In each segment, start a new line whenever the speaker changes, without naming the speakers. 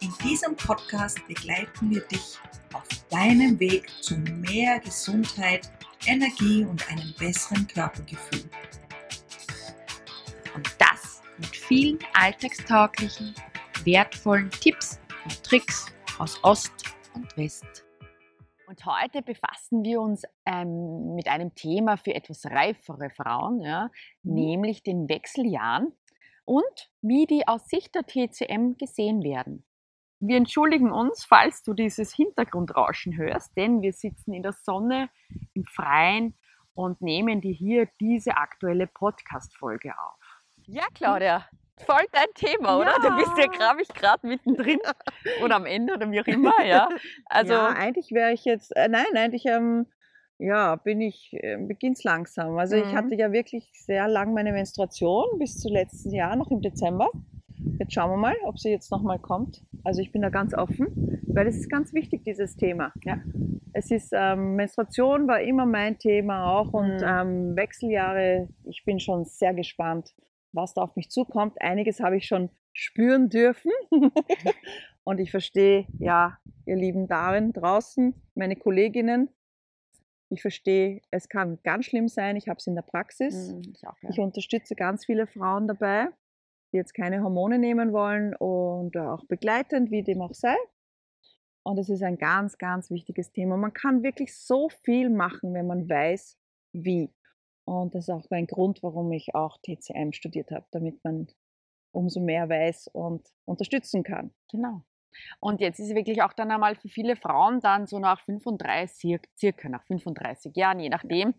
In diesem Podcast begleiten wir dich auf deinem Weg zu mehr Gesundheit, Energie und einem besseren Körpergefühl.
Und das mit vielen alltagstauglichen, wertvollen Tipps und Tricks aus Ost und West. Und heute befassen wir uns ähm, mit einem Thema für etwas reifere Frauen, ja, mhm. nämlich den Wechseljahren und wie die aus Sicht der TCM gesehen werden. Wir entschuldigen uns, falls du dieses Hintergrundrauschen hörst, denn wir sitzen in der Sonne im Freien und nehmen dir hier diese aktuelle Podcast-Folge auf. Ja, Claudia, voll dein Thema, oder? Ja. Du bist ja glaube ich gerade mittendrin oder am Ende oder wie auch immer, ja.
Also ja, eigentlich wäre ich jetzt, äh, nein, eigentlich ähm, ja, bin ich, äh, beginnt's langsam. Also mhm. ich hatte ja wirklich sehr lang meine Menstruation bis zu letzten Jahr, noch im Dezember. Jetzt schauen wir mal, ob sie jetzt nochmal kommt. Also ich bin da ganz offen, weil es ist ganz wichtig, dieses Thema. Ja. Es ist, ähm, Menstruation war immer mein Thema auch und mhm. ähm, Wechseljahre, ich bin schon sehr gespannt, was da auf mich zukommt. Einiges habe ich schon spüren dürfen und ich verstehe, ja, ihr lieben Damen draußen, meine Kolleginnen, ich verstehe, es kann ganz schlimm sein. Ich habe es in der Praxis. Mhm, ich, auch, ja. ich unterstütze ganz viele Frauen dabei die jetzt keine Hormone nehmen wollen und auch begleitend, wie dem auch sei. Und es ist ein ganz, ganz wichtiges Thema. Man kann wirklich so viel machen, wenn man weiß, wie. Und das ist auch ein Grund, warum ich auch TCM studiert habe, damit man umso mehr weiß und unterstützen kann.
Genau. Und jetzt ist es wirklich auch dann einmal für viele Frauen dann so nach 35, circa nach 35 Jahren, je nachdem,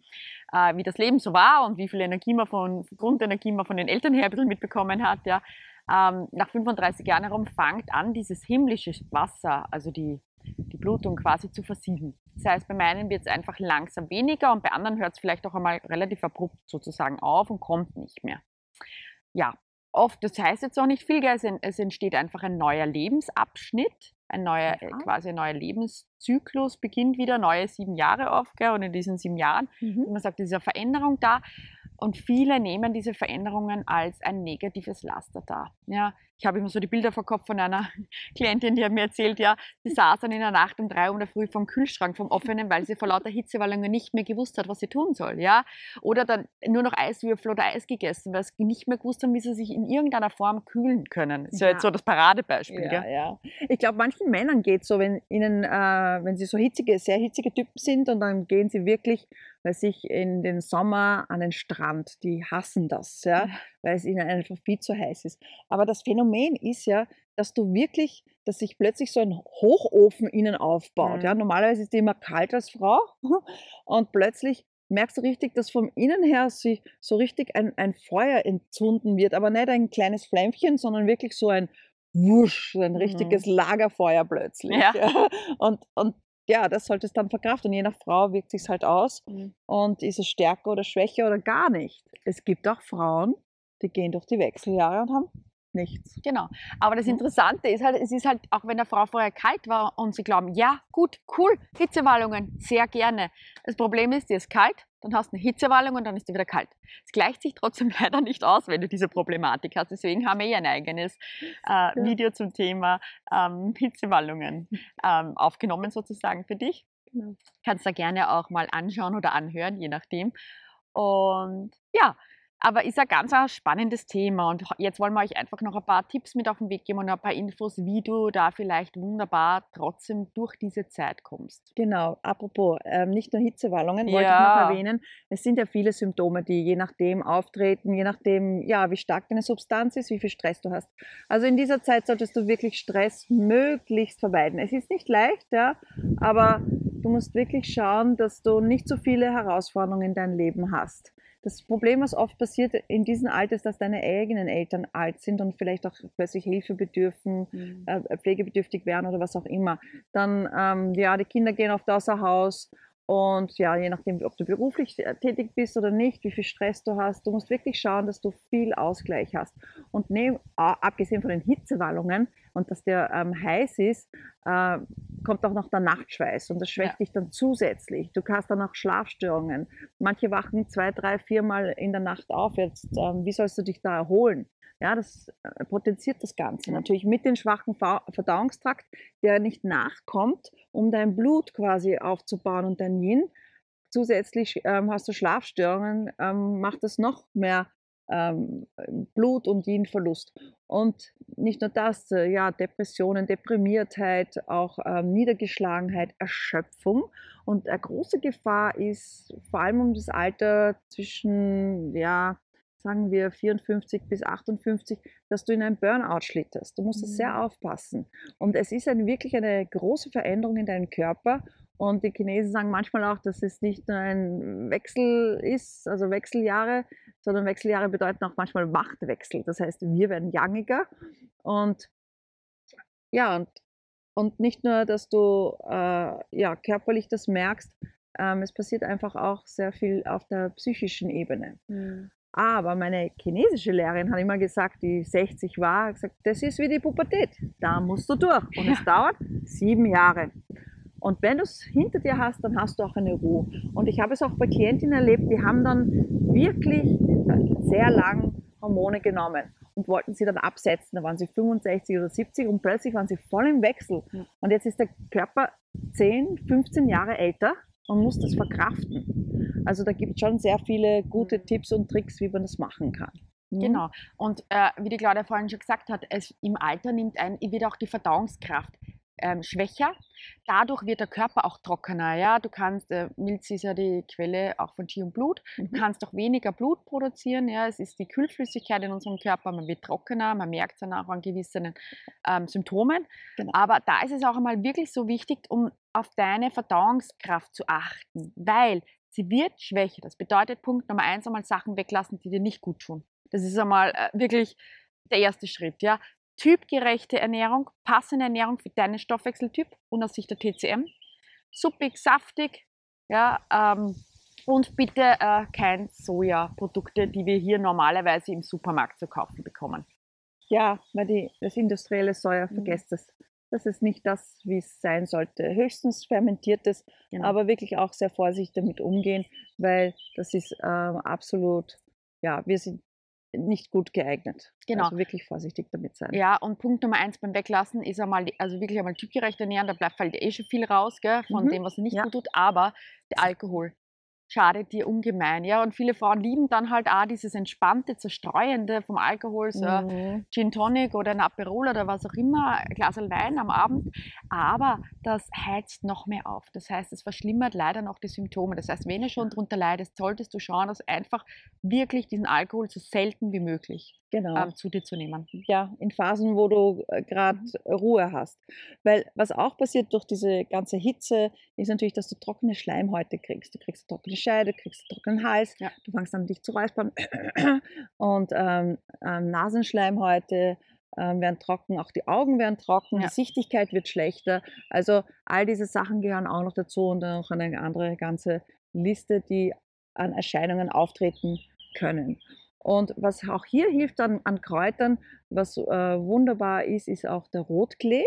äh, wie das Leben so war und wie viel Energie man von, Grundenergie man von den Eltern her ein bisschen mitbekommen hat, ja, ähm, nach 35 Jahren herum fängt an, dieses himmlische Wasser, also die, die Blutung quasi zu versiegen. Das heißt, bei meinen wird es einfach langsam weniger und bei anderen hört es vielleicht auch einmal relativ abrupt sozusagen auf und kommt nicht mehr. Ja, oft, das heißt jetzt auch nicht viel, es entsteht einfach ein neuer Lebensabschnitt, ein neuer, ja. Äh, quasi ein neuer Lebenszyklus beginnt wieder, neue sieben Jahre auf, gell, und in diesen sieben Jahren, mhm. man sagt, ist eine Veränderung da. Und viele nehmen diese Veränderungen als ein negatives Laster dar. Ja, ich habe immer so die Bilder vor Kopf von einer Klientin, die hat mir erzählt, ja, sie saß dann in der Nacht um drei Uhr in der Früh vom Kühlschrank, vom offenen, weil sie vor lauter Hitzewallungen nicht mehr gewusst hat, was sie tun soll, ja. Oder dann nur noch Eiswürfel oder Eis gegessen, weil sie nicht mehr gewusst haben, wie sie sich in irgendeiner Form kühlen können. Das ist ja, jetzt so das Paradebeispiel,
ja. Gell? ja. Ich glaube, manchen Männern geht es so, wenn ihnen, äh, wenn sie so hitzige, sehr hitzige Typen sind und dann gehen sie wirklich weil sich in den Sommer an den Strand, die hassen das, ja, weil es ihnen einfach viel zu heiß ist. Aber das Phänomen ist ja, dass du wirklich, dass sich plötzlich so ein Hochofen innen aufbaut. Mhm. Ja, normalerweise ist die immer kalt als Frau und plötzlich merkst du richtig, dass vom Innen her sich so richtig ein, ein Feuer entzünden wird, aber nicht ein kleines Flämmchen, sondern wirklich so ein Wusch, ein richtiges mhm. Lagerfeuer plötzlich. Ja. ja. Und, und ja, das sollte es dann verkraften. Und je nach Frau wirkt sich halt aus. Mhm. Und ist es stärker oder schwächer oder gar nicht. Es gibt auch Frauen, die gehen durch die Wechseljahre und haben nichts.
Genau. Aber das Interessante ist halt, es ist halt, auch wenn der Frau vorher kalt war und sie glauben, ja, gut, cool, Hitzewallungen, sehr gerne. Das Problem ist, dir ist kalt, dann hast du eine Hitzewallung und dann ist dir wieder kalt. Es gleicht sich trotzdem leider nicht aus, wenn du diese Problematik hast. Deswegen haben wir hier ein eigenes äh, ja. Video zum Thema ähm, Hitzewallungen ähm, aufgenommen, sozusagen für dich. Genau. Kannst da gerne auch mal anschauen oder anhören, je nachdem. Und ja, aber ist ein ganz ein spannendes Thema und jetzt wollen wir euch einfach noch ein paar Tipps mit auf den Weg geben und ein paar Infos, wie du da vielleicht wunderbar trotzdem durch diese Zeit kommst.
Genau, apropos, ähm, nicht nur Hitzewallungen, ja. wollte ich noch erwähnen. Es sind ja viele Symptome, die je nachdem auftreten, je nachdem, ja, wie stark deine Substanz ist, wie viel Stress du hast. Also in dieser Zeit solltest du wirklich Stress möglichst vermeiden. Es ist nicht leicht, ja, aber du musst wirklich schauen, dass du nicht so viele Herausforderungen in deinem Leben hast. Das Problem, was oft passiert in diesem Alter, ist, dass deine eigenen Eltern alt sind und vielleicht auch plötzlich Hilfe bedürfen,
Mhm.
äh, pflegebedürftig werden oder was auch immer. Dann, ähm, ja, die Kinder gehen oft außer Haus und ja, je nachdem, ob du beruflich äh, tätig bist oder nicht, wie viel Stress du hast, du musst wirklich schauen, dass du viel Ausgleich hast. Und nehm, abgesehen von den Hitzewallungen und dass der ähm, heiß ist, äh, kommt auch noch der Nachtschweiß und das schwächt
Ja.
dich dann zusätzlich. Du hast dann auch Schlafstörungen. Manche wachen zwei, drei, viermal in der Nacht auf. Jetzt, ähm, wie sollst du dich da erholen? Ja, das äh, potenziert das Ganze.
Ja.
Natürlich mit dem schwachen Verdauungstrakt, der nicht nachkommt, um dein Blut quasi aufzubauen und dein Yin. Zusätzlich ähm, hast du Schlafstörungen, ähm, macht es noch mehr ähm, Blut- und Yin-Verlust. Und nicht nur das, äh, ja, Depressionen, Deprimiertheit, auch ähm, Niedergeschlagenheit, Erschöpfung. Und eine große Gefahr ist vor allem um das Alter zwischen, ja, sagen wir 54 bis 58, dass du in ein Burnout schlitterst. Du musst das sehr
Mhm.
aufpassen. Und es ist ein, wirklich eine große Veränderung in deinem Körper. Und die Chinesen sagen manchmal auch, dass es nicht nur ein Wechsel ist, also Wechseljahre, sondern Wechseljahre bedeuten auch manchmal Machtwechsel. Das heißt, wir werden yangiger und ja, und, und nicht nur, dass du äh, ja, körperlich das merkst, ähm, es passiert einfach auch sehr viel auf der psychischen Ebene.
Mhm.
Aber meine chinesische Lehrerin hat immer gesagt, die 60 war, gesagt, das ist wie die Pubertät. Da musst du durch. Und es dauert sieben Jahre. Und wenn du es hinter dir hast, dann hast du auch eine Ruhe. Und ich habe es auch bei Klientinnen erlebt, die haben dann wirklich äh, sehr lang Hormone genommen und wollten sie dann absetzen. Da waren sie 65 oder 70 und plötzlich waren sie voll im Wechsel. Und jetzt ist der Körper 10, 15 Jahre älter und muss das verkraften. Also da gibt es schon sehr viele gute
Mhm.
Tipps und Tricks, wie man das machen kann. Mhm.
Genau. Und äh, wie die Claudia vorhin schon gesagt hat, es, im Alter nimmt ein, wird auch die Verdauungskraft ähm, schwächer. Dadurch wird der Körper auch trockener. Ja? Du kannst, äh, Milz ist ja die Quelle auch von Qi und Blut. Du
Mhm.
kannst auch weniger Blut produzieren. Ja? Es ist die Kühlflüssigkeit in unserem Körper. Man wird trockener, man merkt es dann auch an gewissen ähm, Symptomen.
Genau.
Aber da ist es auch einmal wirklich so wichtig, um auf deine Verdauungskraft zu achten, weil sie wird schwächer. Das bedeutet Punkt Nummer eins einmal Sachen weglassen, die dir nicht gut tun. Das ist einmal äh, wirklich der erste Schritt. Ja? Typgerechte Ernährung, passende Ernährung für deinen Stoffwechseltyp und aus Sicht der TCM. Suppig, saftig, ja, ähm, und bitte äh, kein Sojaprodukte, die wir hier normalerweise im Supermarkt zu kaufen bekommen.
Ja, weil die, das industrielle Soja,
Mhm.
vergesst es. Das ist nicht das, wie es sein sollte. Höchstens fermentiertes,
Genau.
aber wirklich auch sehr vorsichtig damit umgehen, weil das ist ähm, absolut, ja, wir sind nicht gut geeignet.
Genau.
Also wirklich vorsichtig damit sein.
Ja, und Punkt Nummer eins beim Weglassen ist einmal, also wirklich einmal typgerecht ernähren, da bleibt halt eh schon viel raus, gell, von
Mhm,
dem, was nicht
ja.
gut tut, aber der Alkohol schadet dir ungemein, ja, und viele Frauen lieben dann halt auch dieses entspannte, zerstreuende vom Alkohol, so
Mhm.
Gin Tonic oder ein Aperol oder was auch immer, ein Glas Wein am Abend, aber das heizt noch mehr auf. Das heißt, es verschlimmert leider noch die Symptome. Das heißt, wenn du schon darunter leidest, solltest du schauen, dass einfach wirklich diesen Alkohol so selten wie möglich
Genau.
ähm, zu dir zu nehmen.
ja, in Phasen, wo du gerade
Mhm.
Ruhe hast. Weil was auch passiert durch diese ganze Hitze, ist natürlich, dass du trockene Schleimhäute kriegst. Du kriegst trockene Scheide, du kriegst einen trockenen Hals,
Ja.
du fängst an, dich zu räuspern und ähm, ähm, Nasenschleimhäute ähm, werden trocken, auch die Augen werden trocken,
Ja.
die Sichtigkeit wird schlechter. Also all diese Sachen gehören auch noch dazu und dann noch eine andere ganze Liste, die an Erscheinungen auftreten können. Und was auch hier hilft an, an Kräutern, was äh, wunderbar ist, ist auch der Rotklee.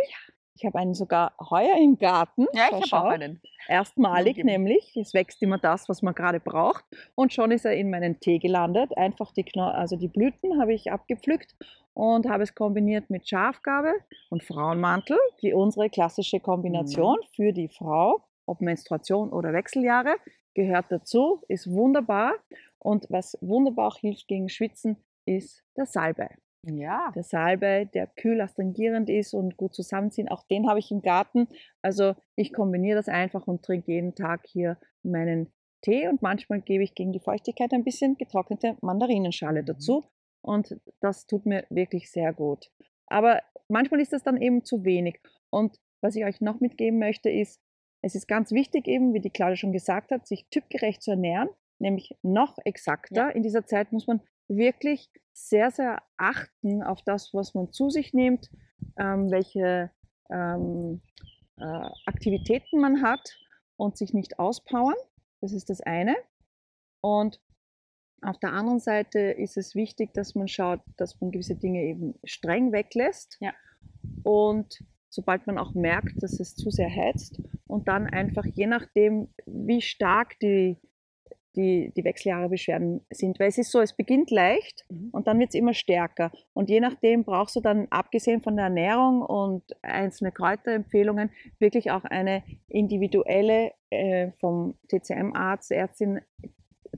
Ich habe einen sogar heuer im Garten.
Ja, ich habe auch einen.
Erstmalig
Zugeben.
nämlich. Es wächst immer das, was man gerade braucht. Und schon ist er in meinen Tee gelandet. Einfach die, Kno also die Blüten habe ich abgepflückt und habe es kombiniert mit Schafgabe und Frauenmantel, die unsere klassische Kombination
Mhm.
für die Frau, ob Menstruation oder Wechseljahre, gehört dazu, ist wunderbar. Und was wunderbar auch hilft gegen Schwitzen, ist der Salbei.
Ja.
Der Salbei, der kühl astringierend ist und gut zusammenziehen, auch den habe ich im Garten. Also ich kombiniere das einfach und trinke jeden Tag hier meinen Tee und manchmal gebe ich gegen die Feuchtigkeit ein bisschen getrocknete Mandarinenschale
Mhm.
dazu und das tut mir wirklich sehr gut. Aber manchmal ist das dann eben zu wenig. Und was ich euch noch mitgeben möchte, ist, es ist ganz wichtig eben, wie die Claudia schon gesagt hat, sich typgerecht zu ernähren. nämlich noch exakter.
Ja.
In dieser Zeit muss man wirklich sehr, sehr achten auf das, was man zu sich nimmt, ähm, welche ähm, äh, Aktivitäten man hat und sich nicht auspowern. Das ist das eine. Und auf der anderen Seite ist es wichtig, dass man schaut, dass man gewisse Dinge eben streng weglässt.
Ja.
Und sobald man auch merkt, dass es zu sehr heizt und dann einfach je nachdem, wie stark die, die, die Wechseljahrebeschwerden sind. Weil es ist so, es beginnt leicht
Mhm.
und dann wird es immer stärker. Und je nachdem brauchst du dann, abgesehen von der Ernährung und einzelne Kräuterempfehlungen, wirklich auch eine individuelle äh, vom TCM-Arzt, Ärztin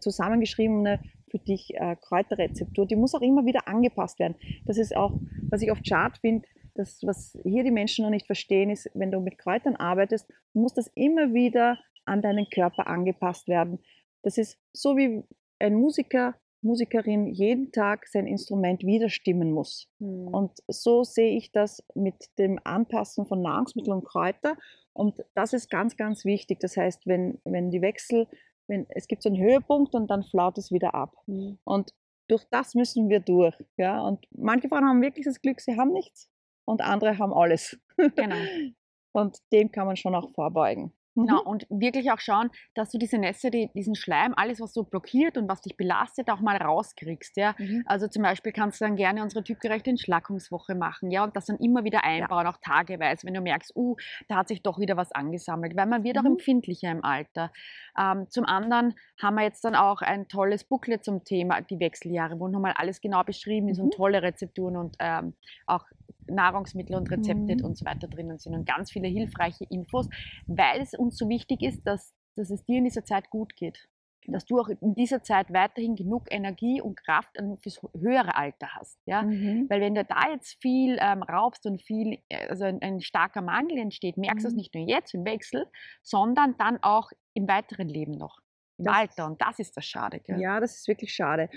zusammengeschriebene für dich äh, Kräuterrezeptur. Die muss auch immer wieder angepasst werden. Das ist auch, was ich oft schade finde, das, was hier die Menschen noch nicht verstehen, ist, wenn du mit Kräutern arbeitest, muss das immer wieder an deinen Körper angepasst werden. Das ist so wie ein Musiker, Musikerin jeden Tag sein Instrument wieder stimmen muss.
Mhm.
Und so sehe ich das mit dem Anpassen von Nahrungsmitteln und Kräuter. Und das ist ganz, ganz wichtig. Das heißt, wenn, wenn die Wechsel, wenn, es gibt so einen Höhepunkt und dann flaut es wieder ab.
Mhm.
Und durch das müssen wir durch. Ja? Und manche Frauen haben wirklich das Glück, sie haben nichts und andere haben alles.
Genau.
Und dem kann man schon auch vorbeugen. Mhm.
Genau, und wirklich auch schauen, dass du diese Nässe, die, diesen Schleim, alles, was so blockiert und was dich belastet, auch mal rauskriegst. Ja?
Mhm.
Also zum Beispiel kannst du dann gerne unsere typgerechte Entschlackungswoche machen, ja, und das dann immer wieder einbauen, auch tageweise, wenn du merkst, uh, da hat sich doch wieder was angesammelt, weil man wird auch
Mhm.
empfindlicher im Alter. Ähm, zum anderen haben wir jetzt dann auch ein tolles Booklet zum Thema die Wechseljahre, wo nochmal alles genau beschrieben ist
Mhm.
und tolle Rezepturen und ähm, auch Nahrungsmittel und Rezepte
Mhm.
und so weiter drinnen sind und ganz viele hilfreiche Infos, weil es uns so wichtig ist, dass, dass es dir in dieser Zeit gut geht. Dass du auch in dieser Zeit weiterhin genug Energie und Kraft fürs höhere Alter hast. Ja?
Mhm.
Weil wenn du da jetzt viel ähm, raubst und viel, äh, also ein, ein starker Mangel entsteht, merkst du es
Mhm.
nicht nur jetzt im Wechsel, sondern dann auch im weiteren Leben noch, im Alter. Und das ist das Schade. Gell?
Ja, das ist wirklich schade.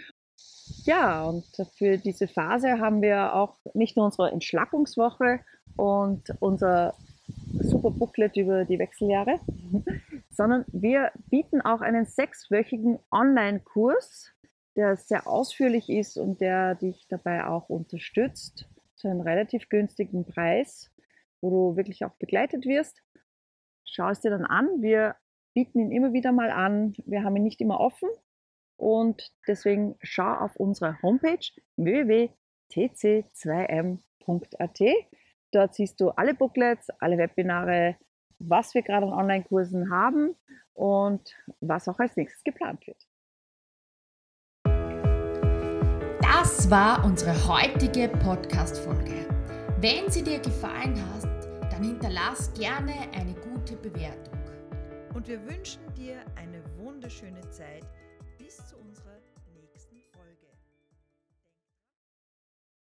Ja, und für diese Phase haben wir auch nicht nur unsere Entschlackungswoche und unser super Booklet über die Wechseljahre, sondern wir bieten auch einen sechswöchigen Online-Kurs, der sehr ausführlich ist und der dich dabei auch unterstützt zu einem relativ günstigen Preis, wo du wirklich auch begleitet wirst. Schau es dir dann an. Wir bieten ihn immer wieder mal an. Wir haben ihn nicht immer offen, und deswegen schau auf unsere Homepage www.tc2m.at. Dort siehst du alle Booklets, alle Webinare, was wir gerade an Online-Kursen haben und was auch als nächstes geplant wird.
Das war unsere heutige Podcast-Folge. Wenn sie dir gefallen hat, dann hinterlass gerne eine gute Bewertung.
Und wir wünschen dir eine wunderschöne Zeit bis